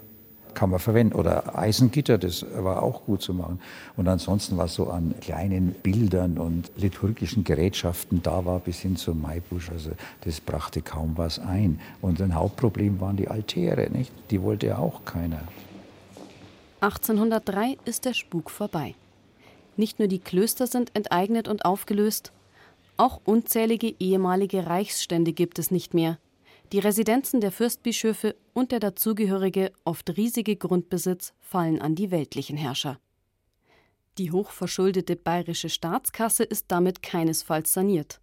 kann man verwenden. Oder Eisengitter, das war auch gut zu machen. Und ansonsten, was so an kleinen Bildern und liturgischen Gerätschaften da war, bis hin zum Maibusch, also das brachte kaum was ein. Und ein Hauptproblem waren die Altäre, nicht? Die wollte ja auch keiner. 1803 ist der Spuk vorbei. Nicht nur die Klöster sind enteignet und aufgelöst, auch unzählige ehemalige Reichsstände gibt es nicht mehr. Die Residenzen der Fürstbischöfe und der dazugehörige, oft riesige Grundbesitz fallen an die weltlichen Herrscher. Die hochverschuldete bayerische Staatskasse ist damit keinesfalls saniert.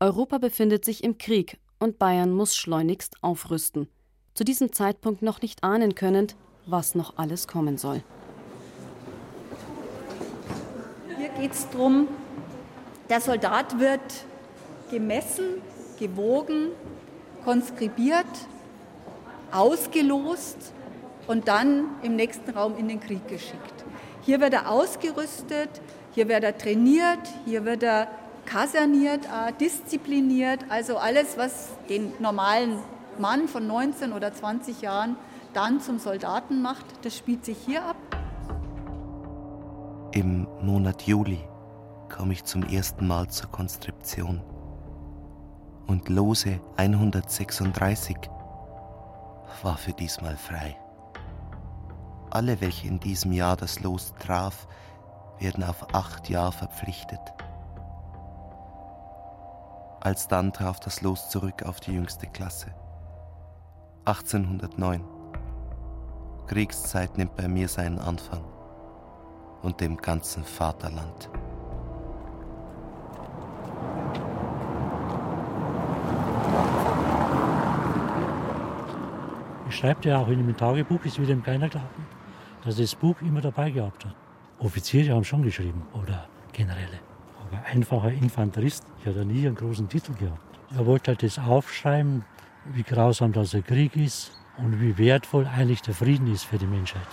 Europa befindet sich im Krieg und Bayern muss schleunigst aufrüsten. Zu diesem Zeitpunkt noch nicht ahnen können, was noch alles kommen soll. Hier geht es darum, der Soldat wird gemessen, gewogen, konskribiert, ausgelost und dann im nächsten Raum in den Krieg geschickt. Hier wird er ausgerüstet, hier wird er trainiert, hier wird er kaserniert, äh, diszipliniert, also alles, was den normalen Mann von 19 oder 20 Jahren dann zum Soldaten macht, das spielt sich hier ab. Im Monat Juli komme ich zum ersten Mal zur Konstription und Lose 136 war für diesmal frei. Alle, welche in diesem Jahr das Los traf, werden auf acht Jahre verpflichtet. Alsdann traf das Los zurück auf die jüngste Klasse. 1809. Kriegszeit nimmt bei mir seinen Anfang und dem ganzen Vaterland. Schreibt ja auch in dem Tagebuch, ist wieder im keiner glauben, dass er das Buch immer dabei gehabt hat. Offiziere haben schon geschrieben oder Generäle. Aber einfacher Infanterist, der hat nie einen großen Titel gehabt. Er wollte halt das aufschreiben, wie grausam das der Krieg ist und wie wertvoll eigentlich der Frieden ist für die Menschheit.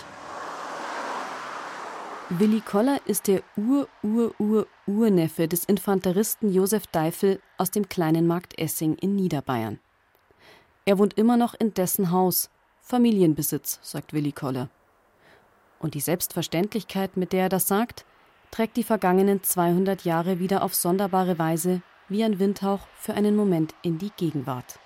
Willi Koller ist der Ur-Ur-Ur-Urneffe des Infanteristen Josef Deifel aus dem kleinen Markt Essing in Niederbayern. Er wohnt immer noch in dessen Haus. Familienbesitz, sagt Willi Koller. Und die Selbstverständlichkeit, mit der er das sagt, trägt die vergangenen 200 Jahre wieder auf sonderbare Weise wie ein Windhauch für einen Moment in die Gegenwart.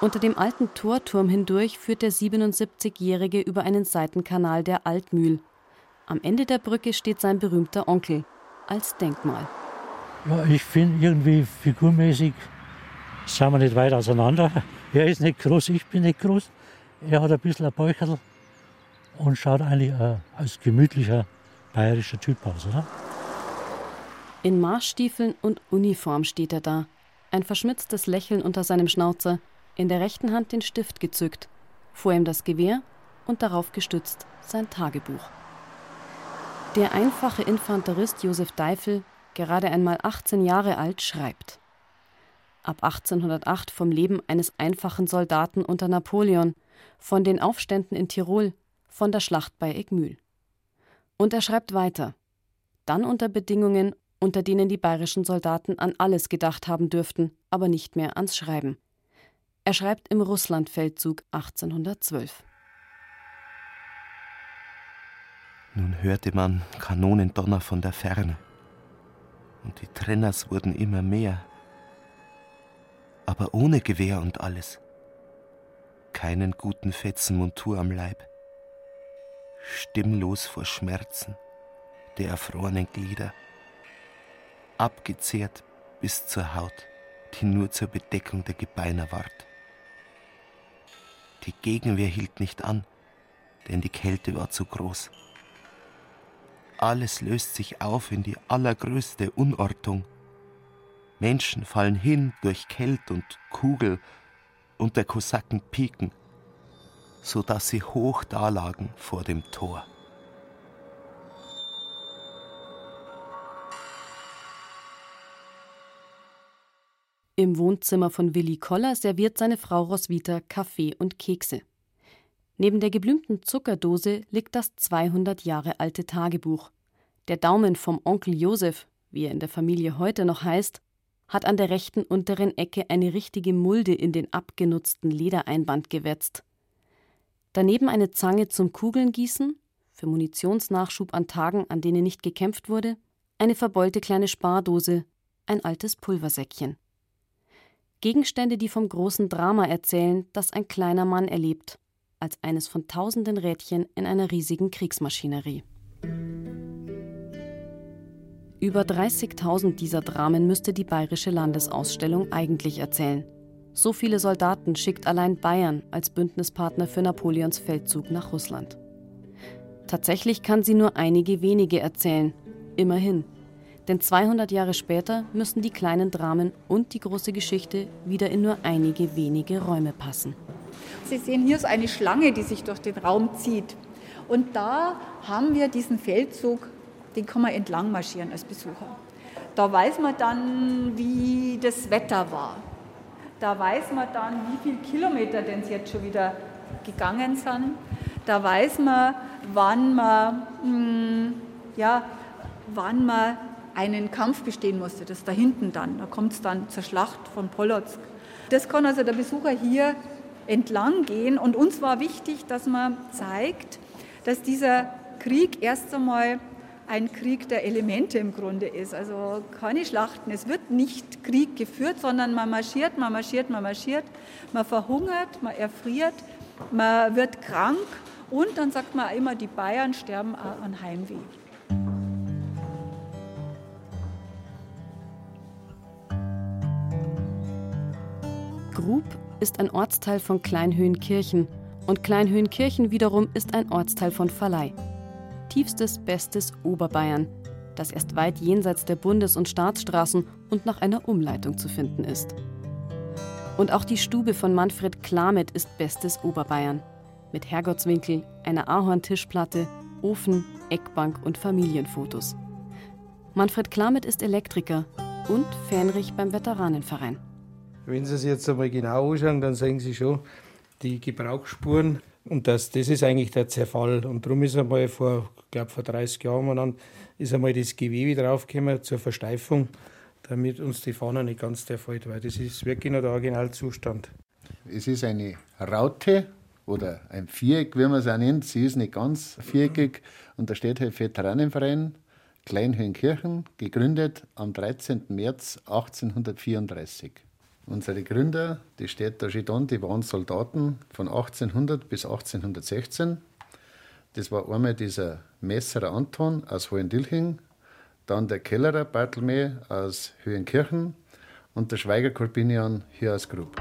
Unter dem alten Torturm hindurch führt der 77-Jährige über einen Seitenkanal der Altmühl. Am Ende der Brücke steht sein berühmter Onkel als Denkmal. Ja, ich finde irgendwie figurmäßig sind wir nicht weit auseinander. Er ist nicht groß, ich bin nicht groß. Er hat ein bisschen ein Bäucherl und schaut eigentlich äh, als gemütlicher bayerischer Typ aus, oder? In Marschstiefeln und Uniform steht er da. Ein verschmitztes Lächeln unter seinem Schnauzer, in der rechten Hand den Stift gezückt, vor ihm das Gewehr und darauf gestützt sein Tagebuch. Der einfache Infanterist Josef Deifel, gerade einmal 18 Jahre alt, schreibt ab 1808 vom Leben eines einfachen Soldaten unter Napoleon, von den Aufständen in Tirol, von der Schlacht bei Egmühl. Und er schreibt weiter, dann unter Bedingungen, unter denen die bayerischen Soldaten an alles gedacht haben dürften, aber nicht mehr ans Schreiben. Er schreibt im Russlandfeldzug 1812. Nun hörte man Kanonendonner von der Ferne. Und die Trenners wurden immer mehr. Aber ohne Gewehr und alles. Keinen guten Fetzen Montur am Leib. Stimmlos vor Schmerzen der erfrorenen Glieder. Abgezehrt bis zur Haut, die nur zur Bedeckung der Gebeiner ward. Die Gegenwehr hielt nicht an, denn die Kälte war zu groß. Alles löst sich auf in die allergrößte Unordnung. Menschen fallen hin durch Kelt und Kugel und der Kosaken piken, so dass sie hoch dalagen vor dem Tor. Im Wohnzimmer von Willi Koller serviert seine Frau Roswitha Kaffee und Kekse. Neben der geblümten Zuckerdose liegt das 200 Jahre alte Tagebuch. Der Daumen vom Onkel Josef, wie er in der Familie heute noch heißt, hat an der rechten unteren Ecke eine richtige Mulde in den abgenutzten Ledereinband gewetzt. Daneben eine Zange zum Kugelngießen, für Munitionsnachschub an Tagen, an denen nicht gekämpft wurde, eine verbeulte kleine Spardose, ein altes Pulversäckchen. Gegenstände, die vom großen Drama erzählen, das ein kleiner Mann erlebt, als eines von tausenden Rädchen in einer riesigen Kriegsmaschinerie. Über 30.000 dieser Dramen müsste die Bayerische Landesausstellung eigentlich erzählen. So viele Soldaten schickt allein Bayern als Bündnispartner für Napoleons Feldzug nach Russland. Tatsächlich kann sie nur einige wenige erzählen, immerhin. Denn 200 Jahre später müssen die kleinen Dramen und die große Geschichte wieder in nur einige wenige Räume passen. Sie sehen hier so eine Schlange, die sich durch den Raum zieht. Und da haben wir diesen Feldzug, den kann man entlang marschieren als Besucher. Da weiß man dann, wie das Wetter war. Da weiß man dann, wie viele Kilometer denn jetzt schon wieder gegangen sind. Da weiß man, wann man, mh, hm, ja, wann man einen Kampf bestehen musste. Das da hinten dann. Da kommt es dann zur Schlacht von Polotsk. Das kann also der Besucher hier entlang gehen. Und uns war wichtig, dass man zeigt, dass dieser Krieg erst einmal ein Krieg der Elemente im Grunde ist. Also keine Schlachten. Es wird nicht Krieg geführt, sondern man marschiert, man marschiert, man marschiert, man verhungert, man erfriert, man wird krank und dann sagt man immer, die Bayern sterben an Heimweh. Grub ist ein Ortsteil von Kleinhöhenkirchen und Kleinhöhenkirchen wiederum ist ein Ortsteil von Verleih. Tiefstes, bestes Oberbayern, das erst weit jenseits der Bundes- und Staatsstraßen und nach einer Umleitung zu finden ist. Und auch die Stube von Manfred Klamet ist bestes Oberbayern. Mit Herrgottswinkel, einer Ahorntischplatte, Ofen, Eckbank und Familienfotos. Manfred Klamet ist Elektriker und Fähnrich beim Veteranenverein. Wenn Sie es jetzt einmal genau anschauen, dann sehen Sie schon die Gebrauchsspuren. Und das, das ist eigentlich der Zerfall. Und darum ist einmal vor, glaube vor 30 Jahren dann, ist einmal das Gewebe draufgekommen zur Versteifung, damit uns die Fahne nicht ganz zerfällt, weil das ist wirklich noch der Originalzustand. Es ist eine Raute oder ein Viereck, wie man es auch nennt. Sie ist nicht ganz viereckig und da steht halt Veteranenverein Kleinhöhenkirchen, gegründet am 13. März 1834. Unsere Gründer, die da schon die waren Soldaten von 1800 bis 1816. Das war einmal dieser Messerer Anton aus Hohendilching, dann der Kellerer Bartelme aus Höhenkirchen und der Schweiger Corbinian hier aus Grub.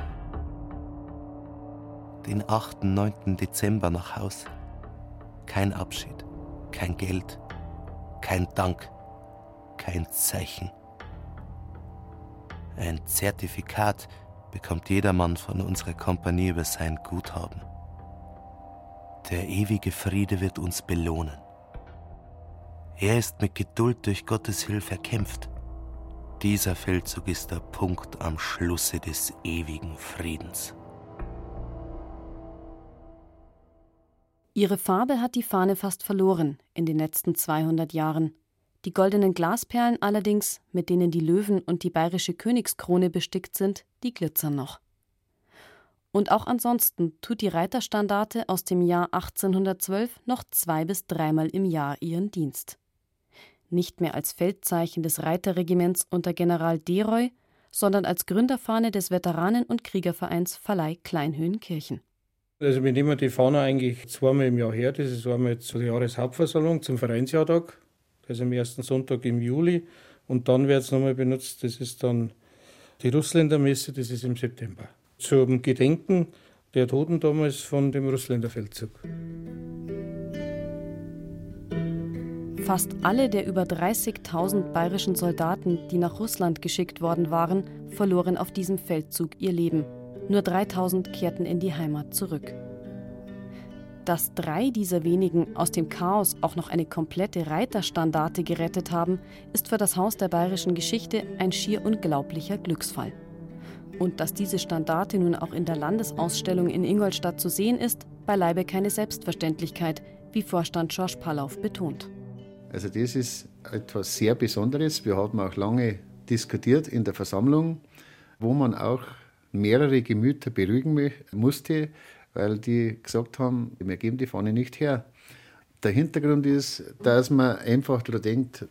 Den 8. 9. Dezember nach Haus. Kein Abschied, kein Geld, kein Dank, kein Zeichen. Ein Zertifikat bekommt jedermann von unserer Kompanie über sein Guthaben. Der ewige Friede wird uns belohnen. Er ist mit Geduld durch Gottes Hilfe erkämpft. Dieser Feldzug ist der Punkt am Schlusse des ewigen Friedens. Ihre Farbe hat die Fahne fast verloren in den letzten 200 Jahren. Die goldenen Glasperlen allerdings, mit denen die Löwen und die bayerische Königskrone bestickt sind, die glitzern noch. Und auch ansonsten tut die Reiterstandarte aus dem Jahr 1812 noch zwei bis dreimal im Jahr ihren Dienst. Nicht mehr als Feldzeichen des Reiterregiments unter General Deroy, sondern als Gründerfahne des Veteranen- und Kriegervereins Verleih Kleinhöhenkirchen. Also wir nehmen die Fahne eigentlich zweimal im Jahr her. Das ist einmal zur Jahreshauptversammlung, zum Vereinsjahrtag, ist am ersten Sonntag im Juli. Und dann wird es nochmal benutzt, das ist dann die Russländermesse, das ist im September. Zum Gedenken der Toten damals von dem Russländerfeldzug. Fast alle der über 30.000 bayerischen Soldaten, die nach Russland geschickt worden waren, verloren auf diesem Feldzug ihr Leben. Nur 3000 kehrten in die Heimat zurück. Dass drei dieser wenigen aus dem Chaos auch noch eine komplette Reiterstandarte gerettet haben, ist für das Haus der bayerischen Geschichte ein schier unglaublicher Glücksfall. Und dass diese Standarte nun auch in der Landesausstellung in Ingolstadt zu sehen ist, beileibe keine Selbstverständlichkeit, wie Vorstand George Pallauf betont. Also das ist etwas sehr Besonderes. Wir haben auch lange diskutiert in der Versammlung, wo man auch mehrere Gemüter beruhigen musste, weil die gesagt haben, wir geben die Fahne nicht her. Der Hintergrund ist, dass man einfach darüber denkt,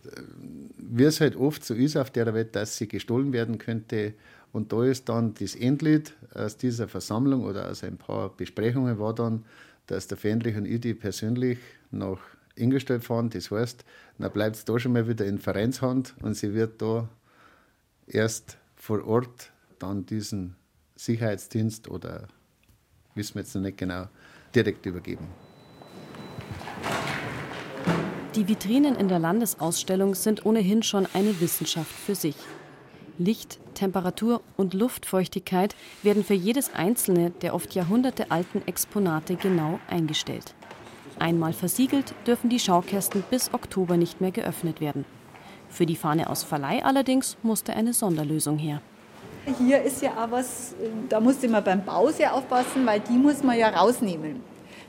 wie es halt oft so ist auf der Welt, dass sie gestohlen werden könnte. Und da ist dann das Endlied aus dieser Versammlung oder aus ein paar Besprechungen war dann, dass der Fähnrich und ich die persönlich nach Ingolstadt fahren. Das heißt, dann bleibt es da schon mal wieder in Vereinshand und sie wird da erst vor Ort dann diesen Sicherheitsdienst oder wissen wir jetzt noch nicht genau, direkt übergeben. Die Vitrinen in der Landesausstellung sind ohnehin schon eine Wissenschaft für sich. Licht, Temperatur und Luftfeuchtigkeit werden für jedes einzelne der oft jahrhundertealten Exponate genau eingestellt. Einmal versiegelt dürfen die Schaukästen bis Oktober nicht mehr geöffnet werden. Für die Fahne aus Verleih allerdings musste eine Sonderlösung her. Hier ist ja auch was, da musste man beim Bau sehr aufpassen, weil die muss man ja rausnehmen.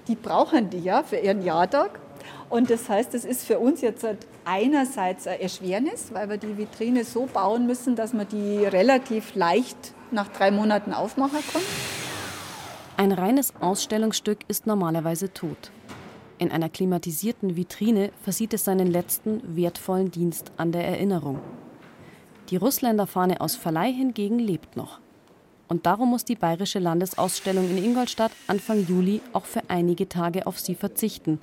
Die brauchen die ja für ihren Jahrtag. Und das heißt, es ist für uns jetzt einerseits ein Erschwernis, weil wir die Vitrine so bauen müssen, dass man die relativ leicht nach drei Monaten aufmachen kann. Ein reines Ausstellungsstück ist normalerweise tot. In einer klimatisierten Vitrine versieht es seinen letzten wertvollen Dienst an der Erinnerung. Die Russländerfahne aus Verleih hingegen lebt noch. Und darum muss die Bayerische Landesausstellung in Ingolstadt Anfang Juli auch für einige Tage auf sie verzichten.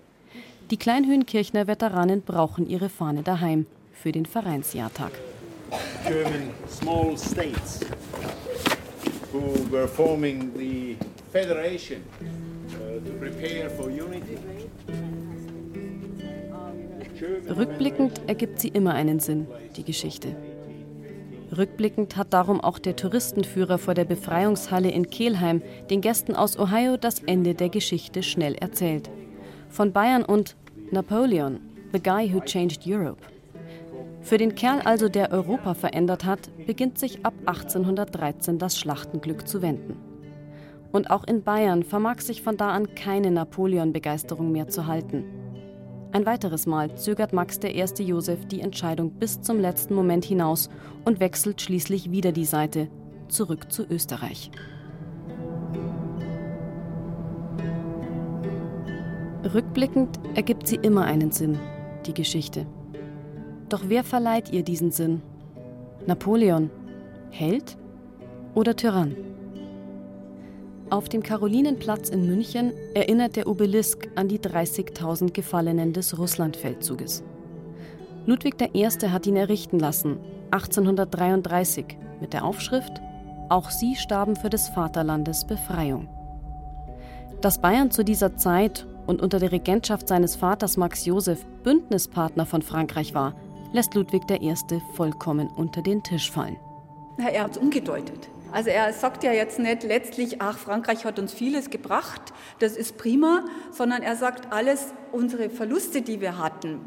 Die Kleinhöhenkirchner Veteranen brauchen ihre Fahne daheim für den Vereinsjahrtag. German small states who were forming the federation uh, to prepare for unity. Rückblickend ergibt sie immer einen Sinn, die Geschichte. Rückblickend hat darum auch der Touristenführer vor der Befreiungshalle in Kelheim den Gästen aus Ohio das Ende der Geschichte schnell erzählt. Von Bayern und Napoleon, the guy who changed Europe. Für den Kerl also, der Europa verändert hat, beginnt sich ab 1813 das Schlachtenglück zu wenden. Und auch in Bayern vermag sich von da an keine Napoleon-Begeisterung mehr zu halten. Ein weiteres Mal zögert Max I. Josef die Entscheidung bis zum letzten Moment hinaus und wechselt schließlich wieder die Seite, zurück zu Österreich. Rückblickend ergibt sie immer einen Sinn, die Geschichte. Doch wer verleiht ihr diesen Sinn? Napoleon, Held oder Tyrann? Auf dem Karolinenplatz in München erinnert der Obelisk an die 30.000 Gefallenen des Russlandfeldzuges. Ludwig I. hat ihn errichten lassen, 1833, mit der Aufschrift Auch sie starben für des Vaterlandes Befreiung. Dass Bayern zu dieser Zeit und unter der Regentschaft seines Vaters Max Joseph Bündnispartner von Frankreich war, lässt Ludwig I. vollkommen unter den Tisch fallen. Er hat es umgedeutet. Also er sagt ja jetzt nicht letztlich, ach, Frankreich hat uns vieles gebracht, das ist prima, sondern er sagt, alles unsere Verluste, die wir hatten,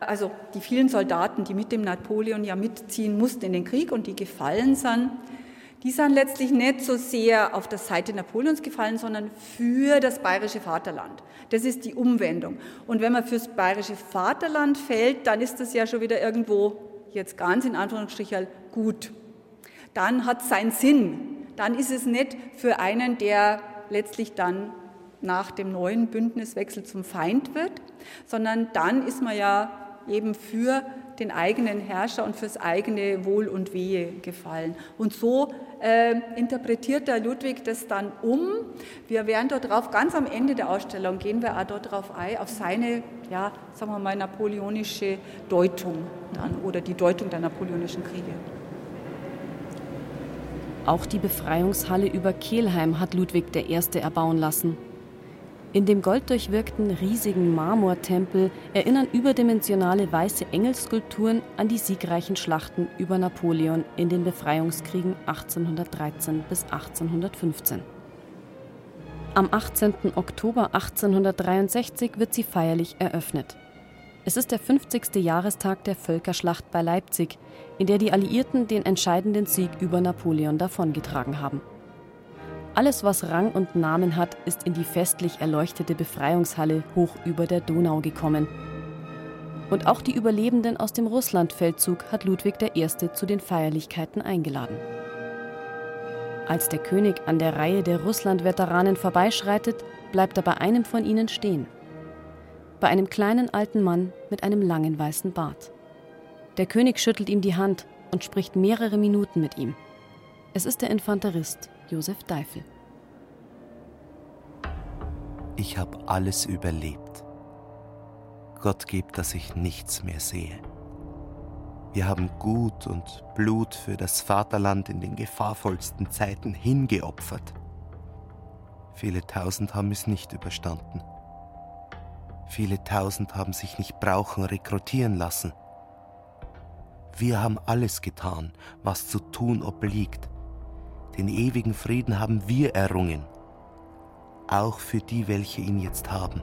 also die vielen Soldaten, die mit dem Napoleon ja mitziehen mussten in den Krieg und die gefallen sind, die sind letztlich nicht so sehr auf der Seite Napoleons gefallen, sondern für das bayerische Vaterland. Das ist die Umwendung. Und wenn man fürs bayerische Vaterland fällt, dann ist das ja schon wieder irgendwo, jetzt ganz in Anführungsstrichen, gut dann hat es seinen Sinn. dann ist es nicht für einen, der letztlich dann nach dem neuen Bündniswechsel zum Feind wird, sondern dann ist man ja eben für den eigenen Herrscher und fürs eigene Wohl und Wehe gefallen. Und so äh, interpretiert der Ludwig das dann um. Wir werden dort drauf, ganz am Ende der Ausstellung gehen wir auch dort drauf ein, auf seine, ja, sagen wir mal, napoleonische Deutung dann oder die Deutung der napoleonischen Kriege. Auch die Befreiungshalle über Kelheim hat Ludwig I. erbauen lassen. In dem golddurchwirkten riesigen Marmortempel erinnern überdimensionale weiße Engelskulpturen an die siegreichen Schlachten über Napoleon in den Befreiungskriegen 1813 bis 1815. Am 18. Oktober 1863 wird sie feierlich eröffnet. Es ist der 50. Jahrestag der Völkerschlacht bei Leipzig, in der die Alliierten den entscheidenden Sieg über Napoleon davongetragen haben. Alles, was Rang und Namen hat, ist in die festlich erleuchtete Befreiungshalle hoch über der Donau gekommen. Und auch die Überlebenden aus dem Russlandfeldzug hat Ludwig I. zu den Feierlichkeiten eingeladen. Als der König an der Reihe der Russland-Veteranen vorbeischreitet, bleibt er bei einem von ihnen stehen bei einem kleinen alten Mann mit einem langen weißen Bart. Der König schüttelt ihm die Hand und spricht mehrere Minuten mit ihm. Es ist der Infanterist Josef Deifel. Ich habe alles überlebt. Gott gibt, dass ich nichts mehr sehe. Wir haben Gut und Blut für das Vaterland in den gefahrvollsten Zeiten hingeopfert. Viele tausend haben es nicht überstanden. Viele tausend haben sich nicht brauchen rekrutieren lassen. Wir haben alles getan, was zu tun obliegt. Den ewigen Frieden haben wir errungen, auch für die, welche ihn jetzt haben.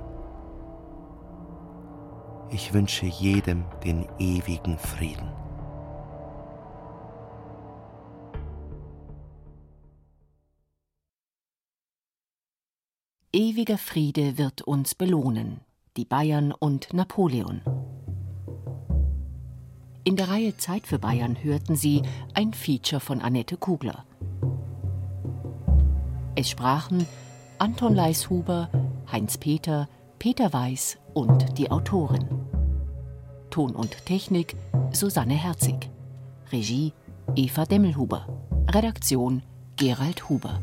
Ich wünsche jedem den ewigen Frieden. Ewiger Friede wird uns belohnen die Bayern und Napoleon. In der Reihe Zeit für Bayern hörten Sie ein Feature von Annette Kugler. Es sprachen Anton Leishuber, Heinz Peter, Peter Weiß und die Autorin. Ton und Technik Susanne Herzig. Regie Eva Demmelhuber. Redaktion Gerald Huber.